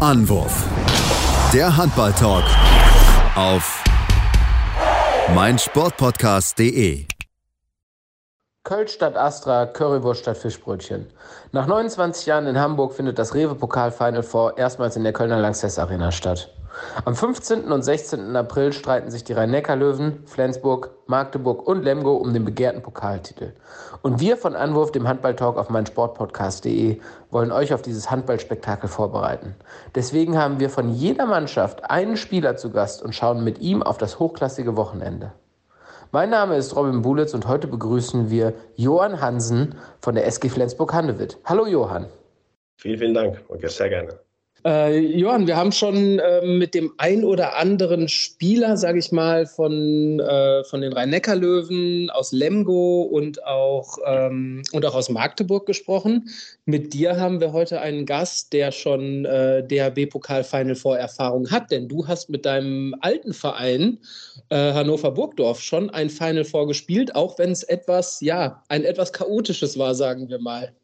Anwurf. Der Handball-Talk auf meinsportpodcast.de. Köln statt Astra, Currywurst statt Fischbrötchen. Nach 29 Jahren in Hamburg findet das Rewe-Pokal Final Four erstmals in der Kölner Lanxess Arena statt. Am 15. und 16. April streiten sich die Rhein-Neckar-Löwen, Flensburg, Magdeburg und Lemgo um den begehrten Pokaltitel. Und wir von Anwurf, dem Handballtalk auf meinsportpodcast.de, wollen euch auf dieses Handballspektakel vorbereiten. Deswegen haben wir von jeder Mannschaft einen Spieler zu Gast und schauen mit ihm auf das hochklassige Wochenende. Mein Name ist Robin Bulitz und heute begrüßen wir Johann Hansen von der SG Flensburg-Handewitt. Hallo Johann. Vielen, vielen Dank. Okay, sehr gerne. Äh, Johann, wir haben schon äh, mit dem ein oder anderen Spieler, sage ich mal, von, äh, von den Rhein-Neckar-Löwen aus Lemgo und auch, ähm, und auch aus Magdeburg gesprochen. Mit dir haben wir heute einen Gast, der schon äh, DHB-Pokal Final Four Erfahrung hat, denn du hast mit deinem alten Verein äh, Hannover Burgdorf schon ein Final Four gespielt, auch wenn es etwas, ja, ein etwas chaotisches war, sagen wir mal.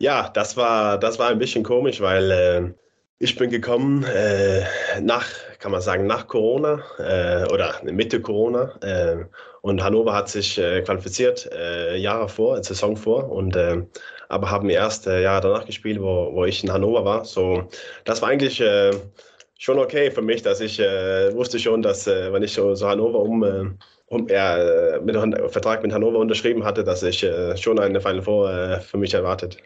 Ja, das war, das war ein bisschen komisch, weil äh, ich bin gekommen äh, nach, kann man sagen, nach Corona äh, oder Mitte Corona. Äh, und Hannover hat sich äh, qualifiziert äh, Jahre vor, Saison vor. Und äh, aber haben erst äh, Jahre danach gespielt, wo, wo ich in Hannover war. So, das war eigentlich äh, schon okay für mich, dass ich äh, wusste schon, dass äh, wenn ich so, so Hannover um, äh, um äh, mit Vertrag mit Hannover unterschrieben hatte, dass ich äh, schon eine Final Four äh, für mich erwartet.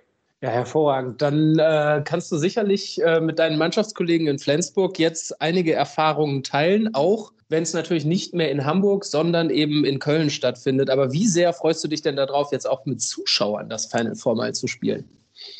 Ja, hervorragend. Dann äh, kannst du sicherlich äh, mit deinen Mannschaftskollegen in Flensburg jetzt einige Erfahrungen teilen, auch wenn es natürlich nicht mehr in Hamburg, sondern eben in Köln stattfindet. Aber wie sehr freust du dich denn darauf, jetzt auch mit Zuschauern das Final Four mal zu spielen?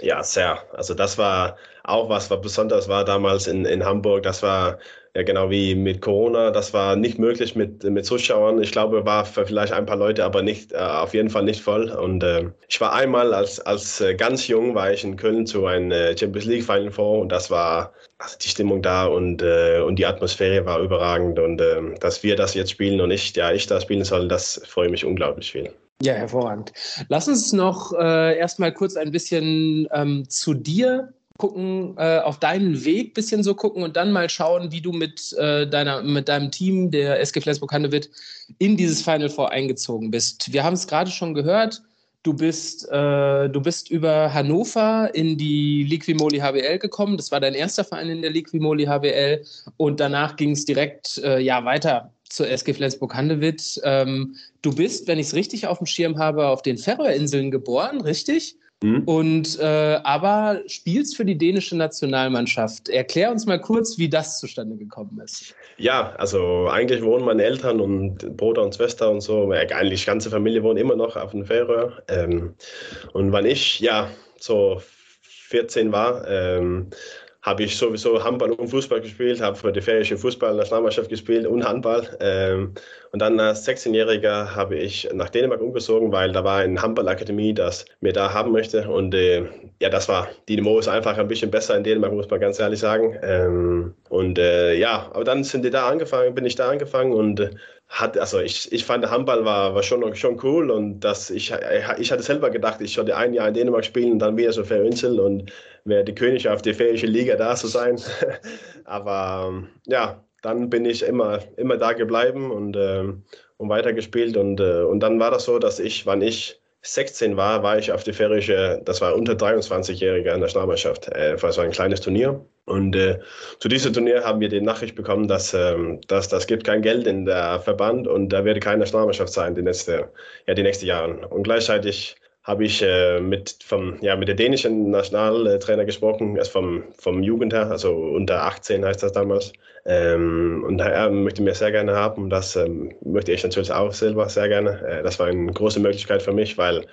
Ja, sehr. Also das war auch was, was besonders war damals in, in Hamburg. Das war ja, genau wie mit Corona, das war nicht möglich mit, mit Zuschauern. Ich glaube, war für vielleicht ein paar Leute, aber nicht, äh, auf jeden Fall nicht voll. Und äh, ich war einmal als, als äh, ganz jung, war ich in Köln zu einem äh, Champions League Final Four und das war also die Stimmung da und, äh, und die Atmosphäre war überragend. Und äh, dass wir das jetzt spielen und ich, ja, ich da spielen soll, das freue mich unglaublich viel. Ja, hervorragend. Lass uns noch äh, erstmal kurz ein bisschen ähm, zu dir gucken, äh, auf deinen Weg bisschen so gucken und dann mal schauen, wie du mit, äh, deiner, mit deinem Team, der SG Flensburg-Handewitt, in dieses Final Four eingezogen bist. Wir haben es gerade schon gehört, du bist, äh, du bist über Hannover in die Liquimoli HBL gekommen. Das war dein erster Verein in der Liquimoli HBL und danach ging es direkt äh, ja, weiter zur SG Flensburg-Handewitt. Ähm, du bist, wenn ich es richtig auf dem Schirm habe, auf den Färöerinseln geboren, richtig? Mhm. Und äh, aber spielst für die dänische Nationalmannschaft. Erklär uns mal kurz, wie das zustande gekommen ist. Ja, also eigentlich wohnen meine Eltern und Bruder und Schwester und so, eigentlich die ganze Familie wohnt immer noch auf den Färöer. Ähm, und wenn ich ja so 14 war, ähm, habe ich sowieso Handball und Fußball gespielt, habe für die färische Fußballnationalmannschaft gespielt und Handball. Ähm, und dann als 16-Jähriger habe ich nach Dänemark umgezogen, weil da war eine Handballakademie, das mir da haben möchte. Und äh, ja, das war, die Niveau ist einfach ein bisschen besser in Dänemark, muss man ganz ehrlich sagen. Ähm, und äh, ja, aber dann sind die da angefangen, bin ich da angefangen und äh, hat, also ich, ich fand, Handball war, war schon, schon cool und das, ich, ich hatte selber gedacht, ich sollte ein Jahr in Dänemark spielen und dann wieder so Fährinsel und wäre die König auf der färöischen Liga da zu sein. Aber ja, dann bin ich immer, immer da geblieben und, äh, und weitergespielt und, äh, und dann war das so, dass ich, wann ich 16 war, war ich auf die färische, das war unter 23-Jährige Nationalmannschaft, äh, war so ein kleines Turnier. Und äh, zu diesem Turnier haben wir die Nachricht bekommen, dass, ähm, dass das gibt kein Geld in der Verband und da werde keine Nationalmannschaft sein die nächste, ja, die nächsten Jahre. Und gleichzeitig habe ich äh, mit, vom, ja, mit der dänischen Nationaltrainer gesprochen, erst vom, vom Jugend her, also unter 18 heißt das damals. Ähm, und er möchte mir sehr gerne haben. Das ähm, möchte ich natürlich auch selber sehr gerne. Äh, das war eine große Möglichkeit für mich, weil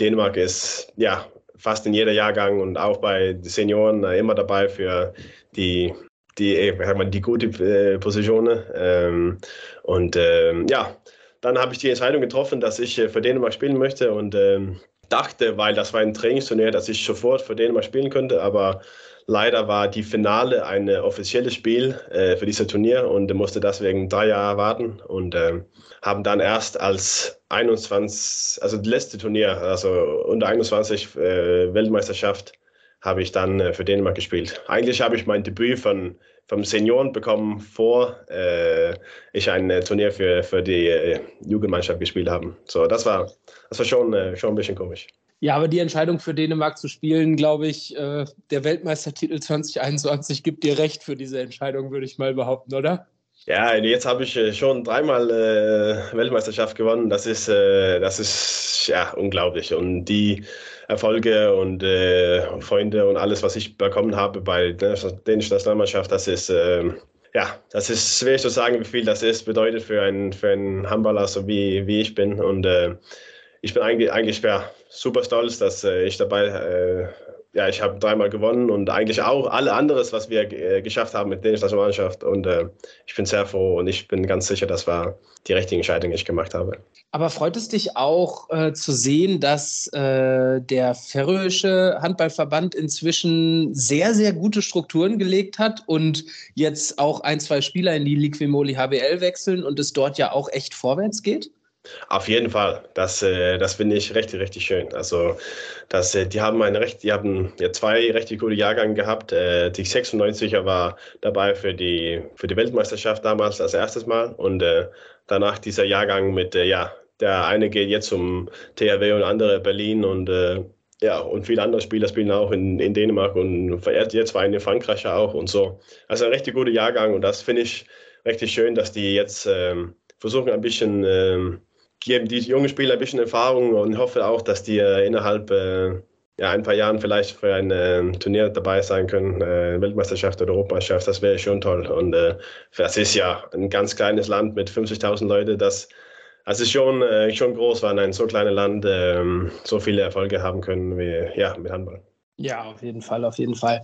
Dänemark ist ja fast in jeder Jahrgang und auch bei Senioren äh, immer dabei für die die, äh, die gute äh, Positionen. Ähm, und ähm, ja, dann habe ich die Entscheidung getroffen, dass ich äh, für Dänemark spielen möchte und ähm, dachte, weil das war ein Trainingsturnier, dass ich sofort für Dänemark spielen könnte, aber leider war die Finale ein offizielles Spiel äh, für dieses Turnier und musste deswegen drei Jahre warten und äh, haben dann erst als 21, also das letzte Turnier, also unter 21 äh, Weltmeisterschaft, habe ich dann äh, für Dänemark gespielt. Eigentlich habe ich mein Debüt von, vom Senioren bekommen, vor äh, ich ein äh, Turnier für, für die äh, Jugendmannschaft gespielt habe. So, das war, das war schon, äh, schon ein bisschen komisch. Ja, aber die Entscheidung für Dänemark zu spielen, glaube ich, äh, der Weltmeistertitel 2021 gibt dir recht für diese Entscheidung, würde ich mal behaupten, oder? Ja, jetzt habe ich schon dreimal äh, Weltmeisterschaft gewonnen. Das ist, äh, das ist ja unglaublich. Und die Erfolge und äh, Freunde und alles, was ich bekommen habe bei der dänischen Nationalmannschaft, das ist ähm, ja, das ist schwer zu sagen, wie viel das ist, bedeutet für einen, für einen Handballer, so wie, wie ich bin. Und äh, ich bin eigentlich, eigentlich super stolz, dass äh, ich dabei, äh, ja, ich habe dreimal gewonnen und eigentlich auch alle anderes, was wir äh, geschafft haben mit der Nationalmannschaft. Und äh, ich bin sehr froh und ich bin ganz sicher, das war die richtige Entscheidung, die ich gemacht habe. Aber freut es dich auch äh, zu sehen, dass äh, der färöische Handballverband inzwischen sehr, sehr gute Strukturen gelegt hat und jetzt auch ein, zwei Spieler in die Liquimoli HBL wechseln und es dort ja auch echt vorwärts geht? Auf jeden Fall. Das, äh, das finde ich richtig, richtig schön. Also, das, äh, die haben eine recht, die haben ja zwei richtig gute Jahrgänge gehabt. Äh, die 96er war dabei für die, für die Weltmeisterschaft damals als erstes Mal und äh, danach dieser Jahrgang mit, äh, ja, der eine geht jetzt zum THW und andere Berlin und äh, ja, und viele andere Spieler spielen auch in, in Dänemark und jetzt war eine Frankreich auch und so. Also ein richtig guter Jahrgang und das finde ich richtig schön, dass die jetzt ähm, versuchen ein bisschen ähm, geben die jungen Spieler ein bisschen Erfahrung und hoffe auch, dass die äh, innerhalb äh, ja, ein paar Jahren vielleicht für ein äh, Turnier dabei sein können, äh, Weltmeisterschaft oder Europameisterschaft, das wäre schon toll. Und äh, das ist ja ein ganz kleines Land mit 50.000 Leuten, das also ist schon, äh, schon groß, weil ein so kleines Land ähm, so viele Erfolge haben können wie ja, mit Handball. Ja, auf jeden Fall, auf jeden Fall.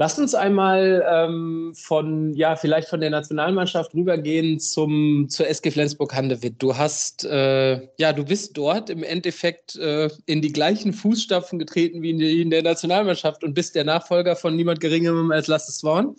Lasst uns einmal ähm, von, ja, vielleicht von der Nationalmannschaft rübergehen zum, zur SG Flensburg-Handewitt. Du hast, äh, ja, du bist dort im Endeffekt äh, in die gleichen Fußstapfen getreten wie in, die, in, der Nationalmannschaft und bist der Nachfolger von niemand Geringerem als Lasse Swan.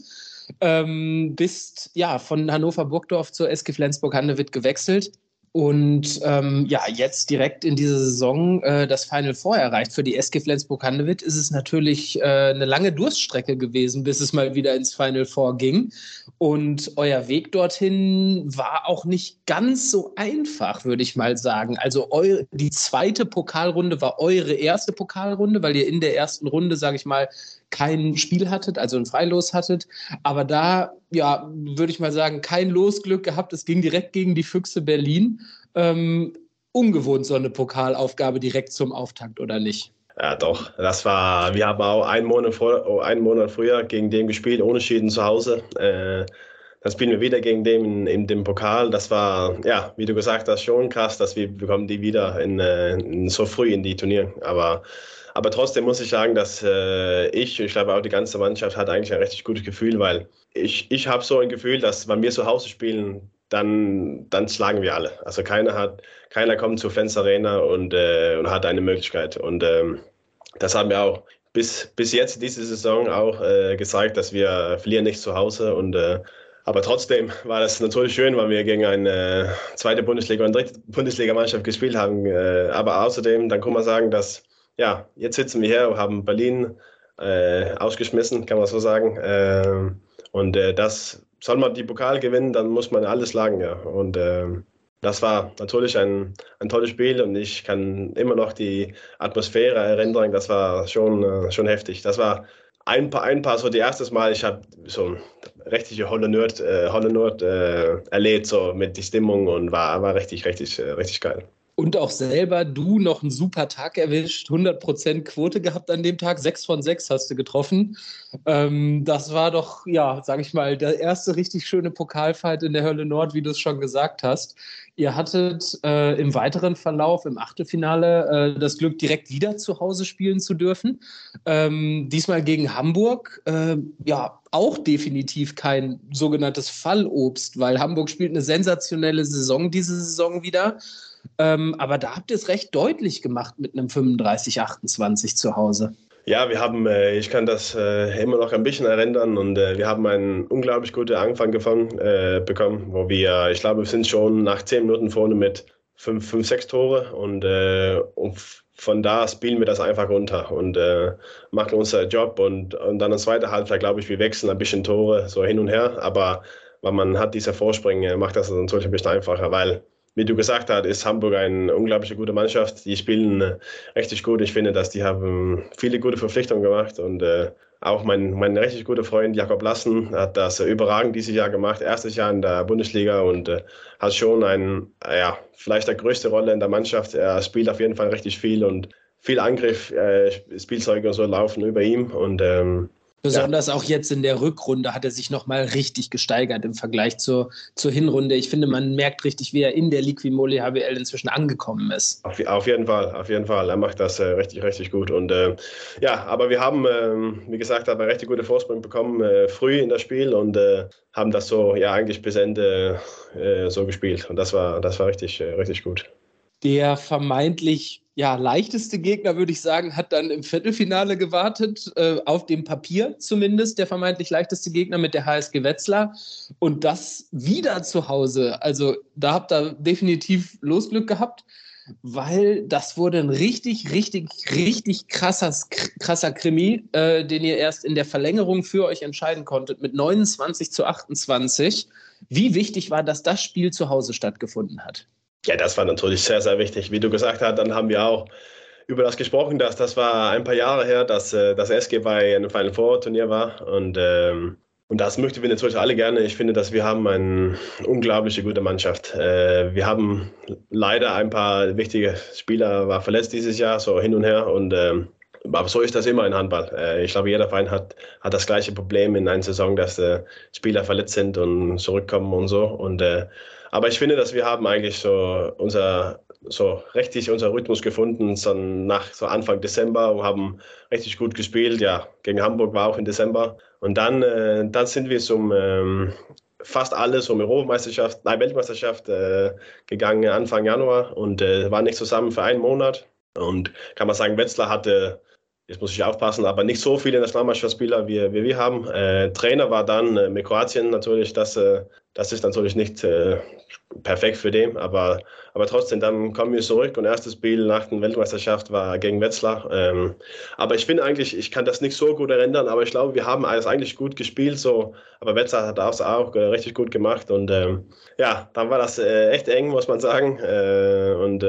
Ähm, bist, ja, von Hannover-Burgdorf zur SG Flensburg-Handewitt gewechselt und ähm, ja, jetzt direkt in dieser Saison äh, das Final Four erreicht. Für die SG Flensburg-Handewitt ist es natürlich äh, eine lange Durststrecke gewesen, bis es mal wieder ins Final Four ging. Und euer Weg dorthin war auch nicht ganz so einfach, würde ich mal sagen. Also eu die zweite Pokalrunde war eure erste Pokalrunde, weil ihr in der ersten Runde, sage ich mal, kein Spiel hattet, also ein Freilos hattet. Aber da, ja, würde ich mal sagen, kein Losglück gehabt. Es ging direkt gegen die Füchse Berlin. Ähm, ungewohnt so eine Pokalaufgabe direkt zum Auftakt, oder nicht? Ja, doch. Das war, wir haben auch einen Monat, vor, einen Monat früher gegen den gespielt, ohne Schäden zu Hause. Äh, dann spielen wir wieder gegen den in, in, dem Pokal. Das war, ja, wie du gesagt hast, schon krass, dass wir bekommen die wieder in, äh, in so früh in die Turnier. Aber aber trotzdem muss ich sagen, dass äh, ich, ich glaube auch die ganze Mannschaft hat eigentlich ein richtig gutes Gefühl, weil ich, ich habe so ein Gefühl, dass wenn wir zu Hause spielen, dann, dann schlagen wir alle. Also keiner hat, keiner kommt zur Fans Arena und, äh, und hat eine Möglichkeit. Und ähm, das haben wir auch bis, bis jetzt diese Saison auch äh, gezeigt, dass wir verlieren nicht zu Hause und äh, aber trotzdem war das natürlich schön, weil wir gegen eine zweite Bundesliga und dritte Bundesligamannschaft gespielt haben. Äh, aber außerdem, dann kann man sagen, dass ja, jetzt sitzen wir hier und haben Berlin äh, ausgeschmissen, kann man so sagen. Äh, und äh, das soll man die Pokal gewinnen, dann muss man alles schlagen, ja. Und ähm, das war natürlich ein, ein tolles Spiel und ich kann immer noch die Atmosphäre erinnern. Das war schon, äh, schon heftig. Das war ein paar, ein paar so die erstes Mal, ich habe so richtige Holle Nerd, äh, Holle Nerd äh, erlebt, so mit die Stimmung und war, war richtig, richtig, richtig geil und auch selber du noch einen super Tag erwischt, 100% Quote gehabt an dem Tag, 6 von 6 hast du getroffen. Ähm, das war doch, ja, sag ich mal, der erste richtig schöne Pokalfight in der Hölle Nord, wie du es schon gesagt hast. Ihr hattet äh, im weiteren Verlauf, im Achtelfinale, äh, das Glück, direkt wieder zu Hause spielen zu dürfen. Ähm, diesmal gegen Hamburg. Äh, ja, auch definitiv kein sogenanntes Fallobst, weil Hamburg spielt eine sensationelle Saison diese Saison wieder. Ähm, aber da habt ihr es recht deutlich gemacht mit einem 35-28 zu Hause. Ja, wir haben, äh, ich kann das äh, immer noch ein bisschen erinnern und äh, wir haben einen unglaublich guten Anfang gefangen, äh, bekommen, wo wir, ich glaube, wir sind schon nach zehn Minuten vorne mit fünf, fünf sechs Tore und, äh, und von da spielen wir das einfach runter und äh, machen unseren Job und, und dann in der zweiten Halbzeit, glaube ich, wir wechseln ein bisschen Tore so hin und her, aber weil man hat diese Vorsprünge, macht das natürlich ein bisschen einfacher, weil wie du gesagt hast, ist Hamburg eine unglaublich gute Mannschaft. Die spielen äh, richtig gut. Ich finde, dass die haben viele gute Verpflichtungen gemacht und äh, auch mein, mein richtig guter Freund Jakob Lassen hat das überragend dieses Jahr gemacht. Erstes Jahr in der Bundesliga und äh, hat schon ein, ja, vielleicht die größte Rolle in der Mannschaft. Er spielt auf jeden Fall richtig viel und viel Angriff, äh, Spielzeuge und so laufen über ihm und ähm, Besonders ja. auch jetzt in der Rückrunde hat er sich nochmal richtig gesteigert im Vergleich zur, zur Hinrunde. Ich finde, man merkt richtig, wie er in der Liquimoli HBL inzwischen angekommen ist. Auf, auf, jeden Fall, auf jeden Fall. Er macht das äh, richtig, richtig gut. Und äh, ja, aber wir haben, äh, wie gesagt, aber richtig gute Vorsprung bekommen äh, früh in das Spiel und äh, haben das so ja eigentlich bis Ende äh, so gespielt. Und das war, das war richtig, richtig gut. Der vermeintlich ja, leichteste Gegner, würde ich sagen, hat dann im Viertelfinale gewartet, äh, auf dem Papier zumindest, der vermeintlich leichteste Gegner mit der HSG Wetzlar. Und das wieder zu Hause. Also da habt ihr definitiv Losglück gehabt, weil das wurde ein richtig, richtig, richtig krasser, krasser Krimi, äh, den ihr erst in der Verlängerung für euch entscheiden konntet, mit 29 zu 28. Wie wichtig war, dass das Spiel zu Hause stattgefunden hat? Ja, das war natürlich sehr, sehr wichtig. Wie du gesagt hast, dann haben wir auch über das gesprochen, dass das war ein paar Jahre her, dass äh, das SG bei einem Final Four Turnier war und ähm, und das möchten wir natürlich alle gerne. Ich finde, dass wir haben eine unglaubliche gute Mannschaft. Äh, wir haben leider ein paar wichtige Spieler war verletzt dieses Jahr, so hin und her. Und ähm, aber so ist das immer in Handball. Äh, ich glaube, jeder Verein hat, hat das gleiche Problem in einer Saison, dass äh, Spieler verletzt sind und zurückkommen und so. Und äh, aber ich finde, dass wir haben eigentlich so unser so richtig unser Rhythmus gefunden, so nach so Anfang Dezember und haben richtig gut gespielt. Ja, gegen Hamburg war auch im Dezember. Und dann, äh, dann sind wir zum ähm, fast alles um Europameisterschaft, nein, Weltmeisterschaft äh, gegangen Anfang Januar und äh, waren nicht zusammen für einen Monat. Und kann man sagen, Wetzlar hatte jetzt muss ich aufpassen, aber nicht so viele Nationalmannschaftsspieler wie, wie wir haben. Äh, Trainer war dann äh, mit Kroatien natürlich, das, äh, das ist natürlich nicht äh, perfekt für den, aber, aber trotzdem, dann kommen wir zurück und erstes Spiel nach der Weltmeisterschaft war gegen Wetzlar. Ähm, aber ich finde eigentlich, ich kann das nicht so gut erinnern, aber ich glaube, wir haben alles eigentlich gut gespielt, so, aber Wetzlar hat das auch äh, richtig gut gemacht und ähm, ja, dann war das äh, echt eng, muss man sagen. und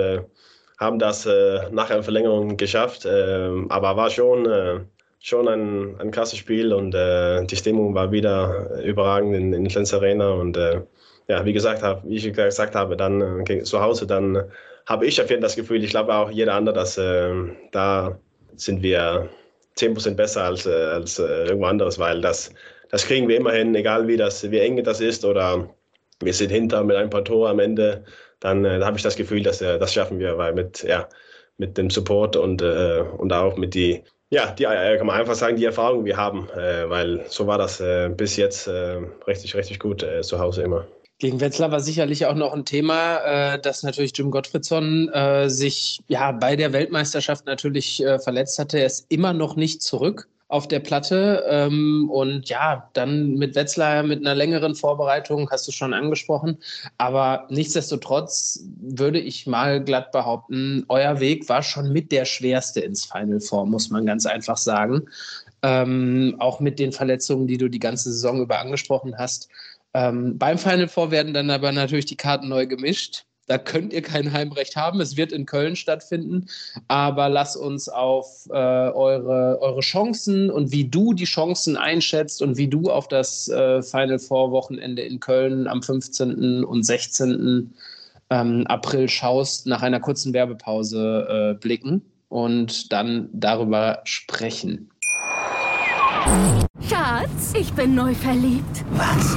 haben das äh, nach einer Verlängerung geschafft. Äh, aber war schon, äh, schon ein, ein krasses Spiel und äh, die Stimmung war wieder überragend in, in Lenz Arena. Und äh, ja, wie gesagt, hab, wie ich gesagt habe, dann äh, zu Hause, dann habe ich auf jeden Fall das Gefühl, ich glaube auch jeder andere, dass da sind wir 10% besser als, als irgendwo anderes, weil das, das kriegen wir immerhin, egal wie, das, wie eng das ist oder wir sind hinter mit ein paar Toren am Ende dann äh, habe ich das Gefühl, dass äh, das schaffen wir, weil mit, ja, mit dem Support und, äh, und auch mit die, ja, die, äh, kann man einfach sagen, die Erfahrung, wir haben, äh, weil so war das äh, bis jetzt richtig, richtig gut zu Hause immer. Gegen Wetzlar war sicherlich auch noch ein Thema, dass natürlich Jim Gottfriedson sich ja bei der Weltmeisterschaft natürlich verletzt hatte. Er ist immer noch nicht zurück auf der Platte. Ähm, und ja, dann mit Wetzlar mit einer längeren Vorbereitung, hast du schon angesprochen. Aber nichtsdestotrotz würde ich mal glatt behaupten, euer Weg war schon mit der schwerste ins Final Four, muss man ganz einfach sagen. Ähm, auch mit den Verletzungen, die du die ganze Saison über angesprochen hast. Ähm, beim Final Four werden dann aber natürlich die Karten neu gemischt. Da könnt ihr kein Heimrecht haben. Es wird in Köln stattfinden. Aber lass uns auf äh, eure, eure Chancen und wie du die Chancen einschätzt und wie du auf das äh, Final Four Wochenende in Köln am 15. und 16. Ähm, April schaust, nach einer kurzen Werbepause äh, blicken und dann darüber sprechen. Schatz, ich bin neu verliebt. Was?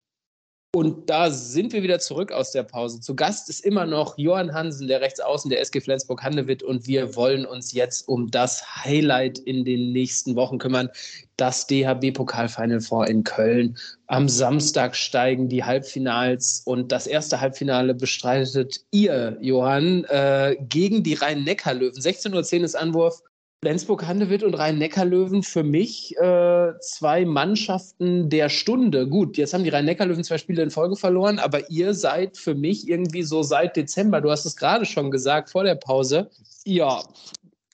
Und da sind wir wieder zurück aus der Pause. Zu Gast ist immer noch Johann Hansen, der Rechtsaußen der SG Flensburg-Handewitt. Und wir wollen uns jetzt um das Highlight in den nächsten Wochen kümmern. Das DHB-Pokal-Final Four in Köln. Am Samstag steigen die Halbfinals. Und das erste Halbfinale bestreitet ihr, Johann, äh, gegen die Rhein-Neckar-Löwen. 16.10 Uhr ist Anwurf. Flensburg-Handewitt und Rhein-Neckar-Löwen für mich äh, zwei Mannschaften der Stunde. Gut, jetzt haben die Rhein-Neckar-Löwen zwei Spiele in Folge verloren, aber ihr seid für mich irgendwie so seit Dezember, du hast es gerade schon gesagt vor der Pause, ja,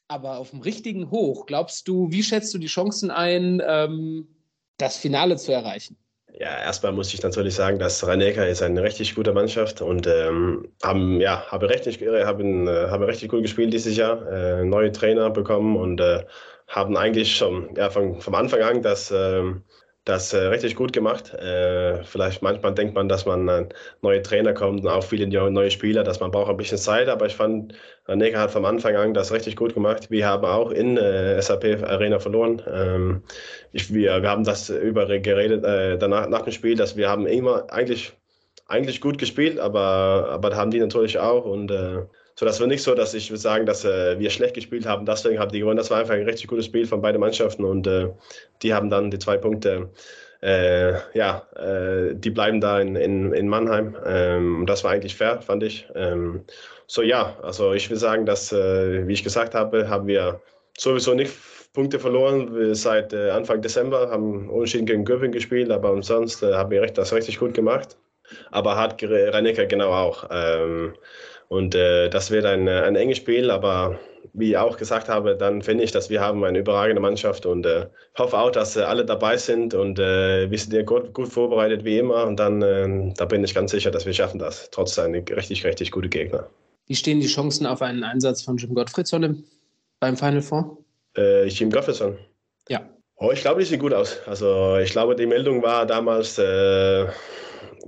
aber auf dem richtigen Hoch. Glaubst du, wie schätzt du die Chancen ein, ähm, das Finale zu erreichen? Ja, erstmal muss ich natürlich sagen, dass rhein ist eine richtig gute Mannschaft und ähm, haben, ja, habe richtig, haben, äh, haben richtig gut gespielt dieses Jahr, äh, neue Trainer bekommen und äh, haben eigentlich schon ja, von, vom Anfang an das, ähm, das äh, richtig gut gemacht. Äh, vielleicht manchmal denkt man, dass man ein neuer Trainer kommt und auch viele neue Spieler, dass man braucht ein bisschen Zeit, aber ich fand, Necker hat vom Anfang an das richtig gut gemacht. Wir haben auch in äh, SAP Arena verloren. Ähm, ich, wir, wir haben das über geredet äh, danach nach dem Spiel, dass wir haben immer eigentlich eigentlich gut gespielt, aber aber haben die natürlich auch und äh, so, das war nicht so, dass ich würde sagen, dass äh, wir schlecht gespielt haben, deswegen haben die gewonnen. Das war einfach ein richtig gutes Spiel von beiden Mannschaften und äh, die haben dann die zwei Punkte. Äh, ja, äh, die bleiben da in, in, in Mannheim. Ähm, das war eigentlich fair, fand ich. Ähm, so ja, also ich will sagen, dass, äh, wie ich gesagt habe, haben wir sowieso nicht Punkte verloren seit äh, Anfang Dezember, haben unentschieden gegen Göpping gespielt, aber sonst haben wir das richtig gut gemacht. Aber hat Reinecker genau auch. Ähm, und äh, das wird ein, ein enges Spiel, aber wie ich auch gesagt habe, dann finde ich, dass wir haben eine überragende Mannschaft und äh, hoffe auch, dass äh, alle dabei sind und äh, wir sind ja gut, gut, vorbereitet wie immer und dann äh, da bin ich ganz sicher, dass wir schaffen das, trotz einer richtig, richtig gute Gegner. Wie stehen die Chancen auf einen Einsatz von Jim Gottfriedson beim Final Four? Äh, Jim Gottfriedson? Ja. Oh, ich glaube, die sieht gut aus. Also ich glaube, die Meldung war damals äh,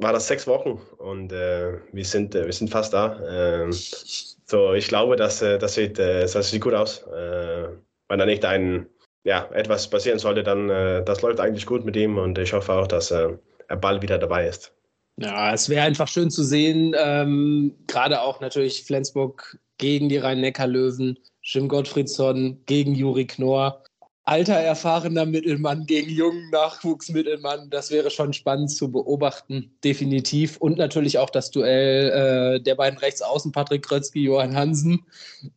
war das sechs Wochen und äh, wir, sind, äh, wir sind fast da. Ähm, so, ich glaube, dass, äh, das, sieht, äh, das sieht gut aus. Wenn da nicht ein, ja, etwas passieren sollte, dann das läuft eigentlich gut mit ihm und ich hoffe auch, dass er bald wieder dabei ist. Ja, es wäre einfach schön zu sehen, ähm, gerade auch natürlich Flensburg gegen die Rhein-Neckar-Löwen, Jim Gottfriedsson gegen Juri Knorr alter, erfahrener Mittelmann gegen jungen Nachwuchsmittelmann. Das wäre schon spannend zu beobachten, definitiv. Und natürlich auch das Duell äh, der beiden Rechtsaußen, Patrick Krötzky, Johann Hansen,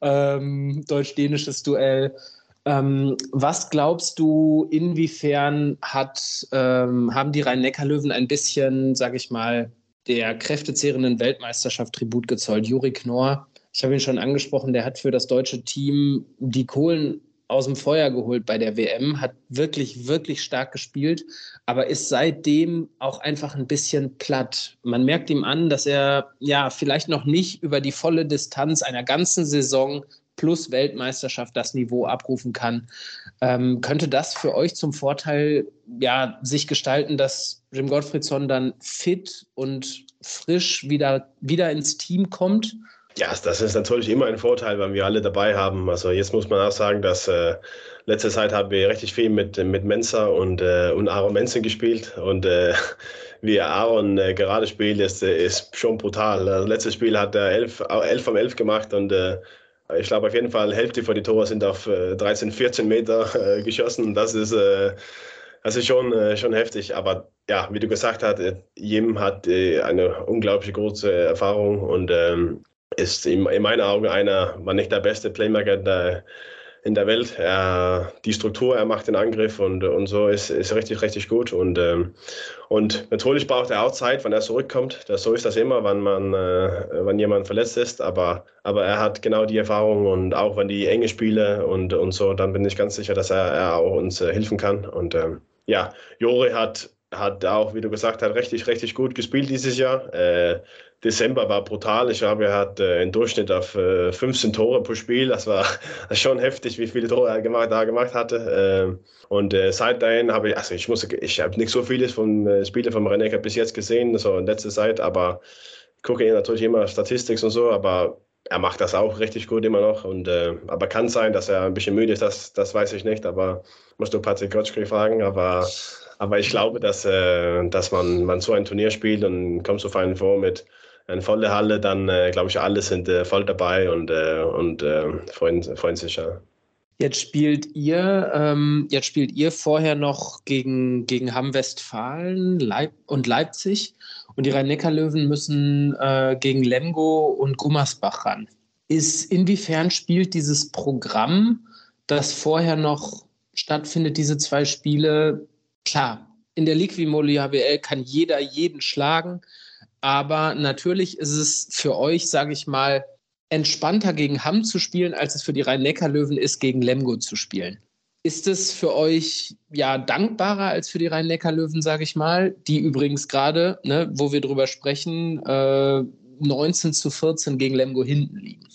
ähm, deutsch-dänisches Duell. Ähm, was glaubst du, inwiefern hat, ähm, haben die Rhein-Neckar-Löwen ein bisschen, sage ich mal, der kräftezehrenden Weltmeisterschaft Tribut gezollt? Juri Knorr, ich habe ihn schon angesprochen, der hat für das deutsche Team die Kohlen aus dem Feuer geholt bei der WM, hat wirklich, wirklich stark gespielt, aber ist seitdem auch einfach ein bisschen platt. Man merkt ihm an, dass er ja vielleicht noch nicht über die volle Distanz einer ganzen Saison plus Weltmeisterschaft das Niveau abrufen kann. Ähm, könnte das für euch zum Vorteil ja, sich gestalten, dass Jim Gottfriedson dann fit und frisch wieder, wieder ins Team kommt? Ja, das ist natürlich immer ein Vorteil, wenn wir alle dabei haben. Also jetzt muss man auch sagen, dass äh, letzte Zeit haben wir richtig viel mit, mit Mensa und, äh, und Aaron Mensen gespielt. Und äh, wie Aaron äh, gerade spielt, ist, ist schon brutal. Das letzte Spiel hat er 11, 11 von 11 gemacht und äh, ich glaube auf jeden Fall, Hälfte von die Tore sind auf 13, äh, 14 Meter äh, geschossen. Das ist, das ist schon, schon heftig. Aber ja, wie du gesagt hast, Jim hat eine unglaublich große Erfahrung und ähm, ist in, in meinen Augen einer, war nicht der beste Playmaker der, in der Welt. Er, die Struktur, er macht den Angriff und, und so ist, ist richtig, richtig gut. Und, ähm, und natürlich braucht er auch Zeit, wenn er zurückkommt. Das, so ist das immer, wenn, man, äh, wenn jemand verletzt ist. Aber, aber er hat genau die Erfahrung und auch wenn die enge Spiele und, und so, dann bin ich ganz sicher, dass er, er auch uns äh, helfen kann. Und ähm, ja, Jori hat hat auch, wie du gesagt hast, richtig, richtig gut gespielt dieses Jahr. Äh, Dezember war brutal. Ich glaube, er hat äh, einen Durchschnitt auf äh, 15 Tore pro Spiel. Das war schon heftig, wie viele Tore er gemacht, da gemacht hatte. Äh, und äh, seitdem habe ich, also ich muss, ich habe nicht so vieles von äh, Spielen von Renecker bis jetzt gesehen, so in letzter Zeit, aber ich gucke natürlich immer Statistik und so, aber er macht das auch richtig gut immer noch. Und, äh, aber kann sein, dass er ein bisschen müde ist, das, das weiß ich nicht. Aber musst du Patrick Gotschke fragen. Aber, aber ich glaube, dass, äh, dass man, man so ein Turnier spielt und kommt so fein vor mit einer vollen Halle, dann äh, glaube ich, alle sind äh, voll dabei und, äh, und äh, freuen, freuen sich. Ja. Jetzt spielt ihr, ähm, jetzt spielt ihr vorher noch gegen, gegen Hamm-Westfalen Leip und Leipzig und die Rhein-Neckar-Löwen müssen äh, gegen Lemgo und Gummersbach ran. Ist inwiefern spielt dieses Programm, das vorher noch stattfindet, diese zwei Spiele, klar, in der Liquimoli HBL kann jeder jeden schlagen, aber natürlich ist es für euch, sage ich mal, entspannter gegen Hamm zu spielen, als es für die Rhein-Neckar-Löwen ist, gegen Lemgo zu spielen. Ist es für euch ja dankbarer als für die Rhein-Neckar-Löwen, sage ich mal, die übrigens gerade, ne, wo wir drüber sprechen, äh, 19 zu 14 gegen Lemgo hinten liegen?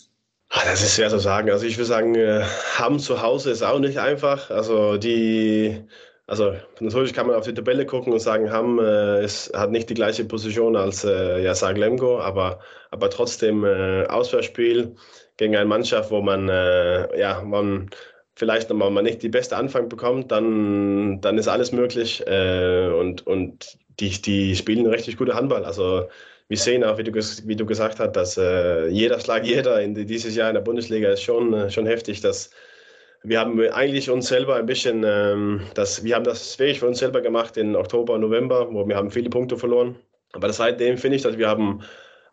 Ah, das ist schwer zu sagen. Also ich würde sagen, äh, Hamm zu Hause ist auch nicht einfach. Also die also natürlich kann man auf die Tabelle gucken und sagen, Hamm äh, ist, hat nicht die gleiche Position als äh, ja, Lemgo, aber, aber trotzdem äh, Auswärtsspiel gegen eine Mannschaft, wo man, äh, ja, man vielleicht nochmal mal nicht die beste Anfang bekommt, dann, dann ist alles möglich äh, und, und die, die spielen richtig gute Handball. Also wir sehen auch, wie du, wie du gesagt hast, dass äh, jeder Schlag jeder in dieses Jahr in der Bundesliga ist schon, äh, schon heftig, dass wir haben eigentlich uns selber ein bisschen, ähm, das, wir haben das fähig für uns selber gemacht in Oktober, November, wo wir haben viele Punkte verloren. Aber seitdem finde ich, dass wir haben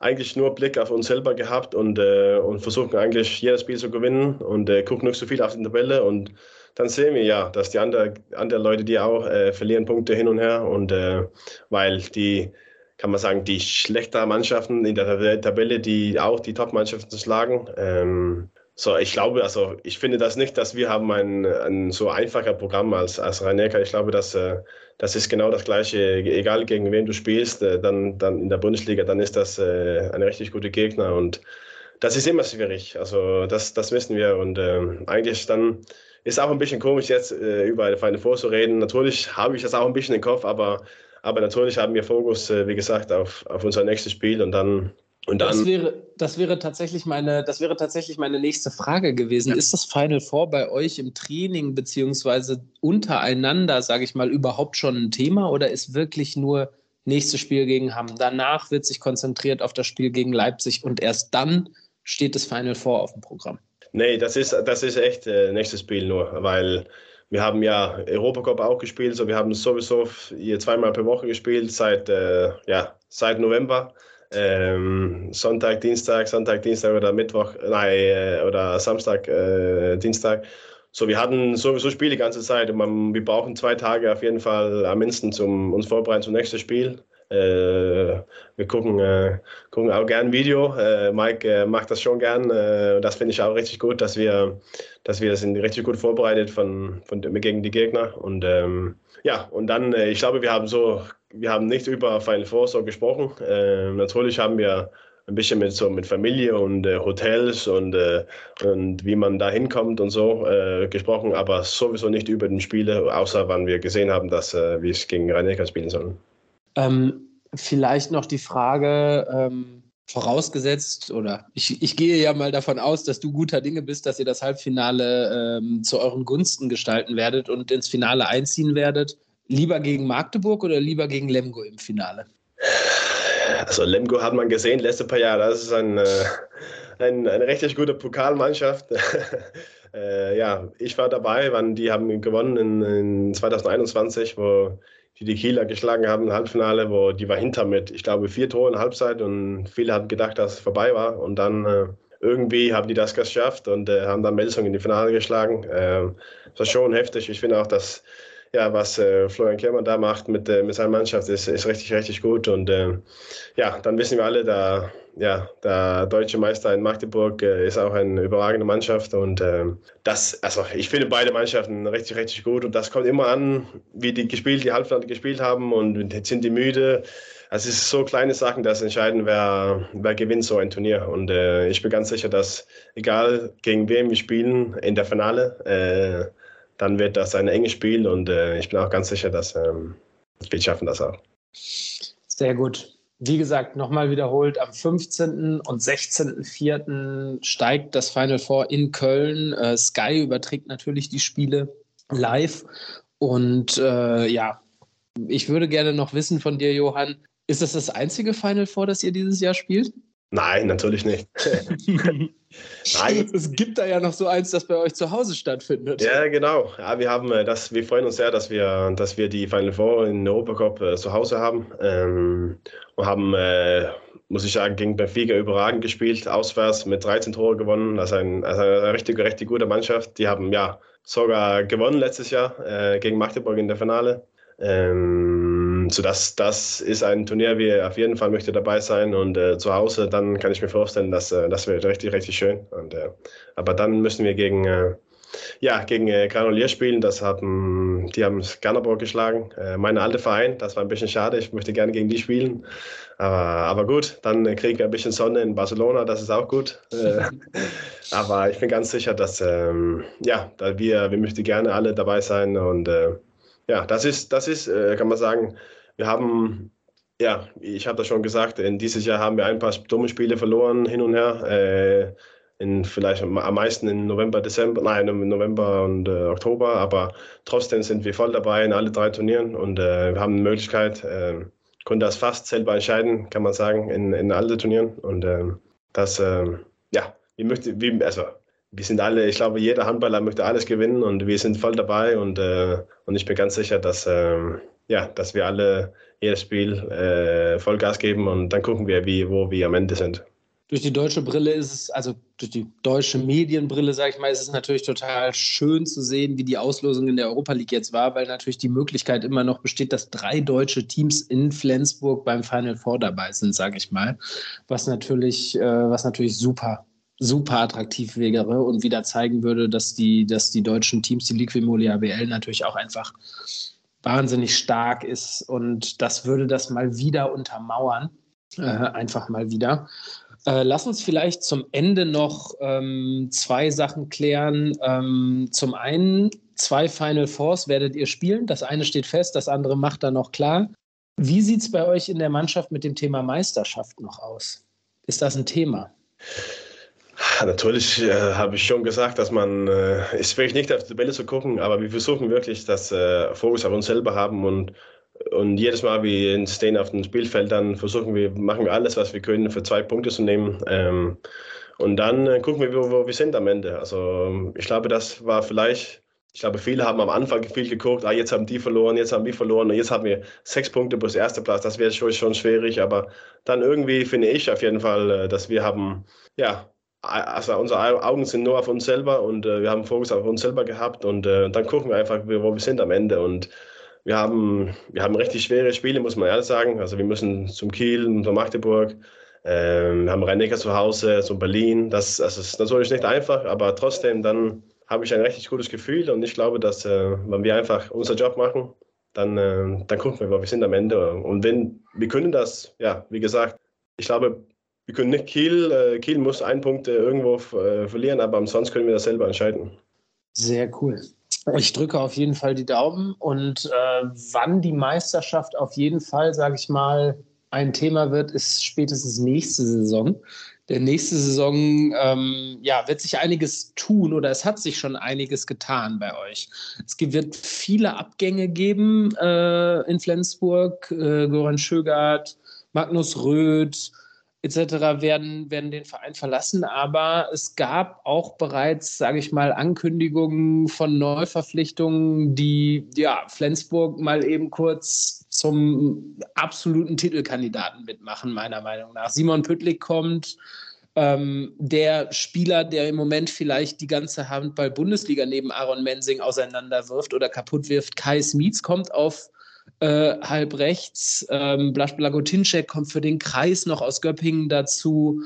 eigentlich nur Blick auf uns selber gehabt und, äh, und versuchen eigentlich jedes Spiel zu gewinnen und äh, gucken nicht so viel auf die Tabelle und dann sehen wir ja, dass die anderen andere Leute, die auch äh, verlieren Punkte hin und her und äh, weil die kann man sagen, die schlechteren Mannschaften in der Tabelle, die auch die Top-Mannschaften schlagen. Ähm, so, ich glaube, also ich finde das nicht, dass wir haben ein, ein so einfacher Programm als, als rhein Ich glaube, dass äh, das ist genau das Gleiche, egal gegen wen du spielst, äh, dann, dann in der Bundesliga, dann ist das äh, ein richtig guter Gegner. Und das ist immer schwierig. Also das, das wissen wir. Und äh, eigentlich dann ist auch ein bisschen komisch jetzt äh, über Final Four zu reden. Natürlich habe ich das auch ein bisschen im Kopf, aber, aber natürlich haben wir Fokus, äh, wie gesagt, auf, auf unser nächstes Spiel. Und dann und dann, das, wäre, das, wäre tatsächlich meine, das wäre tatsächlich meine nächste Frage gewesen. Ja. Ist das Final Four bei euch im Training beziehungsweise untereinander, sage ich mal, überhaupt schon ein Thema oder ist wirklich nur nächstes Spiel gegen Hamm? Danach wird sich konzentriert auf das Spiel gegen Leipzig und erst dann steht das Final Four auf dem Programm. Nee, das ist, das ist echt äh, nächstes Spiel nur, weil wir haben ja Europacup auch gespielt, so wir haben sowieso hier zweimal per Woche gespielt seit, äh, ja, seit November ähm, Sonntag, Dienstag, Sonntag, Dienstag oder Mittwoch, nein, äh, oder Samstag, äh, Dienstag. So, wir hatten sowieso Spiele die ganze Zeit. Und man, wir brauchen zwei Tage auf jeden Fall am mindestens, um uns vorbereiten zum nächsten Spiel. Äh, wir gucken, äh, gucken auch gern Video. Äh, Mike äh, macht das schon gern. Äh, das finde ich auch richtig gut, dass wir, dass wir sind richtig gut vorbereitet von, von, gegen die Gegner. Und ähm, ja, und dann, ich glaube, wir haben so wir haben nicht über Final Four so gesprochen. Äh, natürlich haben wir ein bisschen mit so mit Familie und äh, Hotels und, äh, und wie man da hinkommt und so äh, gesprochen, aber sowieso nicht über den Spiele, außer wann wir gesehen haben, dass äh, wir es gegen rhein spielen sollen. Ähm, vielleicht noch die Frage, ähm, vorausgesetzt, oder ich, ich gehe ja mal davon aus, dass du guter Dinge bist, dass ihr das Halbfinale ähm, zu euren Gunsten gestalten werdet und ins Finale einziehen werdet. Lieber gegen Magdeburg oder lieber gegen Lemgo im Finale? Also Lemgo hat man gesehen letzte paar Jahre. Das ist ein, äh, ein, eine richtig gute Pokalmannschaft. äh, ja, ich war dabei, wann die haben gewonnen in, in 2021, wo die die Kieler geschlagen haben Halbfinale, wo die war hinter mit, ich glaube, vier Toren Halbzeit und viele haben gedacht, dass es vorbei war. Und dann äh, irgendwie haben die das geschafft und äh, haben dann Melsung in die Finale geschlagen. Äh, das war schon heftig. Ich finde auch, dass ja, was äh, Florian Kehrmann da macht mit, äh, mit seiner Mannschaft, ist, ist richtig, richtig gut. Und äh, ja, dann wissen wir alle, da, ja, der deutsche Meister in Magdeburg äh, ist auch eine überragende Mannschaft. Und ähm, das, also ich finde beide Mannschaften richtig, richtig gut. Und das kommt immer an, wie die gespielt, die Halbfinale gespielt haben und jetzt sind die müde. Also es ist so kleine Sachen, das entscheiden, wer, wer gewinnt so ein Turnier. Und äh, ich bin ganz sicher, dass egal gegen wen wir spielen in der Finale, äh, dann wird das ein enges Spiel und äh, ich bin auch ganz sicher, dass ähm, wir schaffen das auch. Sehr gut. wie gesagt, nochmal wiederholt, am 15. und 16.04. steigt das Final Four in Köln. Äh, Sky überträgt natürlich die Spiele live. Und äh, ja, ich würde gerne noch wissen von dir, Johann, ist das das einzige Final Four, das ihr dieses Jahr spielt? Nein, natürlich nicht. Nein. Es gibt da ja noch so eins, das bei euch zu Hause stattfindet. Ja, genau. Ja, wir haben äh, das, wir freuen uns sehr, dass wir, dass wir die Final Four in Europacup äh, zu Hause haben. Ähm, und haben, äh, muss ich sagen, gegen Benfica überragend gespielt, auswärts mit 13 Tore gewonnen. Das ist ein, also eine richtig, richtig gute Mannschaft. Die haben ja sogar gewonnen letztes Jahr äh, gegen Magdeburg in der Finale. Ähm, so das, das ist ein Turnier, wie auf jeden Fall möchte dabei sein und äh, zu Hause, dann kann ich mir vorstellen, dass äh, das wird richtig, richtig schön. Und, äh, aber dann müssen wir gegen, äh, ja, gegen äh, Granolier spielen. Das haben, die haben Skanderborg geschlagen. Äh, mein alter Verein, das war ein bisschen schade. Ich möchte gerne gegen die spielen. Aber, aber gut, dann kriegen wir ein bisschen Sonne in Barcelona, das ist auch gut. Äh, aber ich bin ganz sicher, dass ähm, ja, wir, wir möchten gerne alle dabei sein und ja, das ist, das ist, kann man sagen, wir haben, ja, ich habe das schon gesagt, in dieses Jahr haben wir ein paar dumme Spiele verloren, hin und her. Äh, in, vielleicht am meisten im November, Dezember, nein, im November und äh, Oktober, aber trotzdem sind wir voll dabei in alle drei Turnieren und äh, wir haben eine Möglichkeit, äh, können das fast selber entscheiden, kann man sagen, in, in alle Turnieren und äh, das, äh, ja, wir möchten, wie, also wir sind alle, ich glaube, jeder Handballer möchte alles gewinnen und wir sind voll dabei und, äh, und ich bin ganz sicher, dass, äh, ja, dass wir alle jedes Spiel äh, Vollgas geben und dann gucken wir, wie, wo wir am Ende sind. Durch die deutsche Brille ist es, also durch die deutsche Medienbrille, sage ich mal, ist es natürlich total schön zu sehen, wie die Auslosung in der Europa League jetzt war, weil natürlich die Möglichkeit immer noch besteht, dass drei deutsche Teams in Flensburg beim Final Four dabei sind, sage ich mal. Was natürlich, äh, was natürlich super super attraktiv wäre und wieder zeigen würde, dass die, dass die deutschen Teams, die Liquimoli ABL natürlich auch einfach wahnsinnig stark ist und das würde das mal wieder untermauern, äh, einfach mal wieder. Äh, lass uns vielleicht zum Ende noch ähm, zwei Sachen klären. Ähm, zum einen, zwei Final Fours werdet ihr spielen. Das eine steht fest, das andere macht da noch klar. Wie sieht es bei euch in der Mannschaft mit dem Thema Meisterschaft noch aus? Ist das ein Thema? Natürlich äh, habe ich schon gesagt, dass man, äh, ist wirklich nicht auf die Tabelle zu gucken, aber wir versuchen wirklich, dass äh, Fokus auf uns selber haben und, und jedes Mal, wie wir stehen auf dem Spielfeld, dann versuchen wir, machen wir alles, was wir können, für zwei Punkte zu nehmen. Ähm, und dann äh, gucken wir, wo, wo, wir sind am Ende. Also ich glaube, das war vielleicht, ich glaube, viele haben am Anfang viel geguckt, ah, jetzt haben die verloren, jetzt haben wir verloren und jetzt haben wir sechs Punkte plus erster Platz. Das wäre schon, schon schwierig, aber dann irgendwie finde ich auf jeden Fall, äh, dass wir haben, ja, also unsere Augen sind nur auf uns selber und äh, wir haben Fokus auf uns selber gehabt und äh, dann gucken wir einfach, wo wir sind am Ende und wir haben, wir haben richtig schwere Spiele, muss man ehrlich sagen. Also wir müssen zum Kiel, zum Magdeburg, ähm, wir haben rhein zu Hause, zum Berlin. Das, das ist natürlich nicht einfach, aber trotzdem dann habe ich ein richtig gutes Gefühl und ich glaube, dass äh, wenn wir einfach unseren Job machen, dann, äh, dann gucken wir, wo wir sind am Ende. Und wenn wir können das, ja, wie gesagt, ich glaube, wir können nicht Kiel, äh, Kiel muss einen Punkt äh, irgendwo äh, verlieren, aber ansonsten können wir das selber entscheiden. Sehr cool. Ich drücke auf jeden Fall die Daumen und äh, wann die Meisterschaft auf jeden Fall, sage ich mal, ein Thema wird, ist spätestens nächste Saison. Der nächste Saison ähm, ja, wird sich einiges tun oder es hat sich schon einiges getan bei euch. Es wird viele Abgänge geben äh, in Flensburg. Äh, Goran Schögert, Magnus Röth, etc. werden, werden den Verein verlassen. Aber es gab auch bereits, sage ich mal, Ankündigungen von Neuverpflichtungen, die ja, Flensburg mal eben kurz zum absoluten Titelkandidaten mitmachen, meiner Meinung nach. Simon Püttlik kommt. Ähm, der Spieler, der im Moment vielleicht die ganze Handball-Bundesliga neben Aaron Mensing auseinanderwirft oder kaputt wirft, Kai Smietz kommt auf äh, halb rechts. Ähm, Blaž Blagotinček kommt für den Kreis noch aus Göppingen dazu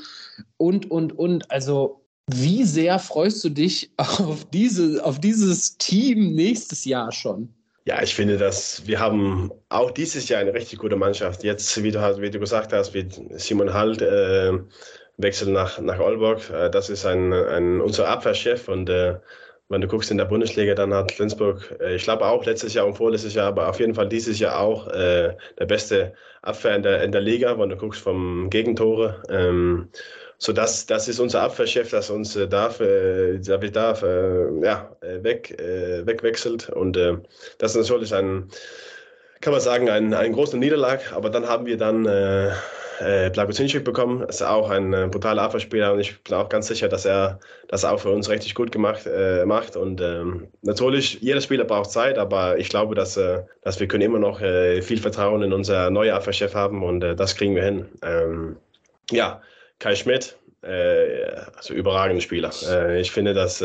und, und, und. Also, wie sehr freust du dich auf, diese, auf dieses Team nächstes Jahr schon? Ja, ich finde, dass wir haben auch dieses Jahr eine richtig gute Mannschaft. Jetzt, wie du, wie du gesagt hast, wird Simon Halt äh, wechseln nach, nach Olborg. Äh, das ist ein, ein, unser Abwehrchef und äh, wenn du guckst in der Bundesliga, dann hat Flensburg, äh, ich glaube auch letztes Jahr und vorletztes Jahr, aber auf jeden Fall dieses Jahr auch äh, der beste Abwehr in der, in der Liga, wenn du guckst vom Gegentore. Ähm, so das, das ist unser Abwehrchef, das uns äh, darf, äh, darf, äh, ja, äh, weg, äh, wegwechselt und äh, das ist natürlich ein, kann man sagen, ein, ein großer Niederlag, aber dann haben wir dann äh, äh, Blagozinschik bekommen. Ist auch ein äh, brutaler Abwehrspieler und ich bin auch ganz sicher, dass er das auch für uns richtig gut gemacht äh, macht. Und ähm, natürlich, jeder Spieler braucht Zeit, aber ich glaube, dass, äh, dass wir können immer noch äh, viel Vertrauen in unser neuer Abwehrchef haben und äh, das kriegen wir hin. Ähm, ja, Kai Schmidt, also überragender Spieler. ich finde, dass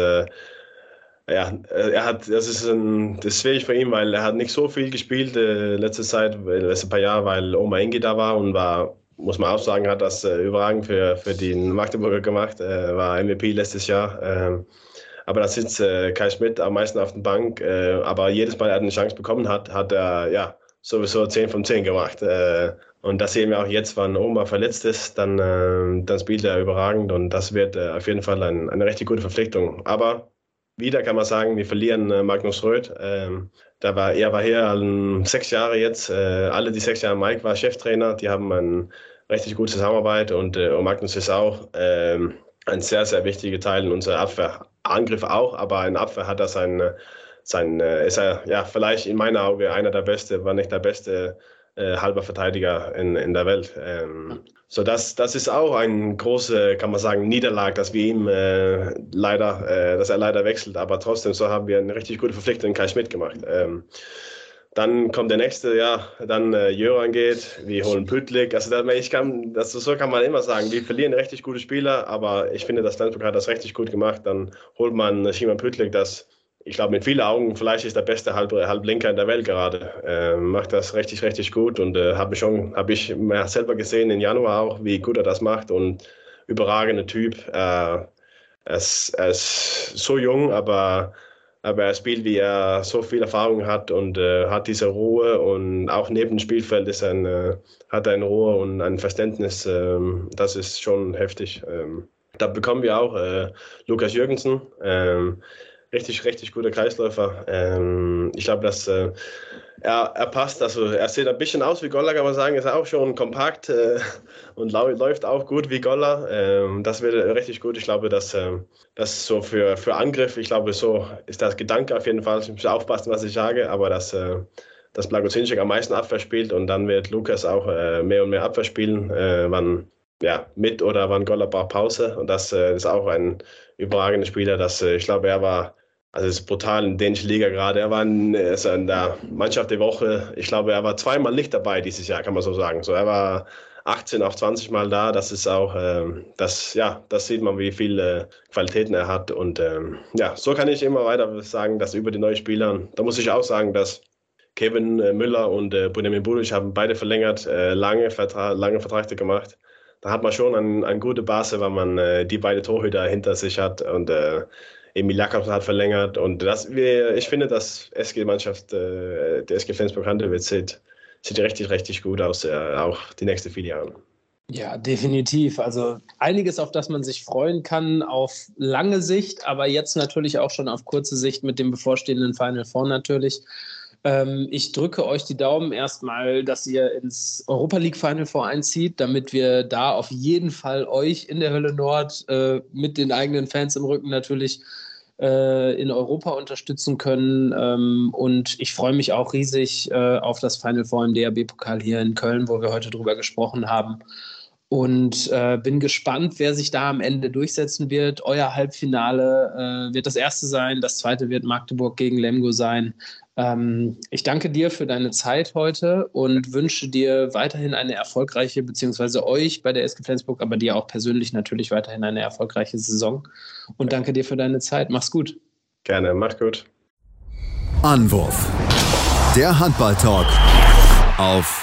ja, er hat, das ist ein, das ist schwierig für ihn, weil er hat nicht so viel gespielt äh, letzte Zeit, letzte paar Jahre, weil Oma Ingi da war und war muss man auch sagen, hat das äh, überragend für, für den Magdeburger gemacht, äh, war MVP letztes Jahr. Ähm, aber da sitzt äh, Kai Schmidt am meisten auf der Bank. Äh, aber jedes Mal, er eine Chance bekommen hat, hat er ja sowieso 10 von 10 gemacht. Äh, und das sehen wir auch jetzt, wenn Oma verletzt ist, dann, äh, dann spielt er überragend und das wird auf jeden Fall ein, eine richtig gute Verpflichtung. Aber wieder kann man sagen, wir verlieren Magnus Röth. Ähm, da war, er war hier um, sechs Jahre jetzt. Äh, alle die sechs Jahre, Mike war Cheftrainer. Die haben eine richtig gute Zusammenarbeit und, äh, und Magnus ist auch ähm, ein sehr, sehr wichtiger Teil in unserer Abwehr. Angriff auch, aber in Abwehr hat er sein, sein äh, ist er ja vielleicht in meinen Augen einer der beste, war nicht der beste äh, halber Verteidiger in, in der Welt. So das, das ist auch ein große, kann man sagen, Niederlag, dass wir ihm äh, leider, äh, dass er leider wechselt. Aber trotzdem, so haben wir eine richtig gute Verpflichtung in Kai Schmidt gemacht. Ähm, dann kommt der nächste, ja, dann äh, Jöran geht, wir holen Pütlik. Also das, ich kann, das, so kann man immer sagen, wir verlieren richtig gute Spieler, aber ich finde, das Flensburg hat das richtig gut gemacht. Dann holt man Schima Pütlik, das ich glaube, mit vielen Augen, vielleicht ist der beste Halb Halblinker in der Welt gerade. Äh, macht das richtig, richtig gut und äh, habe schon, habe ich selber gesehen im Januar auch, wie gut er das macht und überragender Typ. Äh, er, ist, so jung, aber, aber er spielt, wie er so viel Erfahrung hat und äh, hat diese Ruhe und auch neben dem Spielfeld ist ein, äh, hat er eine Ruhe und ein Verständnis. Ähm, das ist schon heftig. Ähm, da bekommen wir auch äh, Lukas Jürgensen. Richtig, richtig guter Kreisläufer. Ähm, ich glaube, dass äh, er, er passt. Also er sieht ein bisschen aus wie Goller, kann man sagen. Ist auch schon kompakt äh, und läuft auch gut wie Goller. Ähm, das wird richtig gut. Ich glaube, dass äh, das so für, für Angriff, ich glaube, so ist das Gedanke auf jeden Fall. Ich muss aufpassen, was ich sage, aber dass, äh, dass Blagozinski am meisten Abwehr spielt und dann wird Lukas auch äh, mehr und mehr Abwehr spielen, äh, wann ja, mit oder wann Goller braucht Pause. Und das äh, ist auch ein überragender Spieler. Das, äh, ich glaube, er war also es ist brutal in dänischen Liga gerade. Er war in, also in der Mannschaft der Woche. Ich glaube, er war zweimal nicht dabei dieses Jahr, kann man so sagen. So, er war 18 auf 20 Mal da. Das ist auch, ähm, das, ja, das sieht man, wie viele Qualitäten er hat. Und ähm, ja, so kann ich immer weiter sagen, dass über die neuen Spieler, da muss ich auch sagen, dass Kevin äh, Müller und äh, Benjamin Budic haben beide verlängert, äh, lange, Vertra lange Verträge gemacht. Da hat man schon eine ein gute Basis, weil man äh, die beiden Torhüter hinter sich hat und äh, Emil Jakobs hat verlängert und das, ich finde, dass SG-Mannschaft, äh, der SG Flensburg Handelwitz sieht, sieht richtig, richtig gut aus, äh, auch die nächsten vier Jahre. Ja, definitiv. Also einiges, auf das man sich freuen kann auf lange Sicht, aber jetzt natürlich auch schon auf kurze Sicht mit dem bevorstehenden Final Four natürlich. Ähm, ich drücke euch die Daumen erstmal, dass ihr ins Europa League Final Four einzieht, damit wir da auf jeden Fall euch in der Hölle Nord äh, mit den eigenen Fans im Rücken natürlich äh, in Europa unterstützen können. Ähm, und ich freue mich auch riesig äh, auf das Final Four im DRB-Pokal hier in Köln, wo wir heute drüber gesprochen haben. Und äh, bin gespannt, wer sich da am Ende durchsetzen wird. Euer Halbfinale äh, wird das erste sein, das zweite wird Magdeburg gegen Lemgo sein. Ähm, ich danke dir für deine Zeit heute und wünsche dir weiterhin eine erfolgreiche, beziehungsweise euch bei der SG Flensburg, aber dir auch persönlich natürlich weiterhin eine erfolgreiche Saison. Und danke dir für deine Zeit. Mach's gut. Gerne, mach gut. Anwurf. Der Handball-Talk auf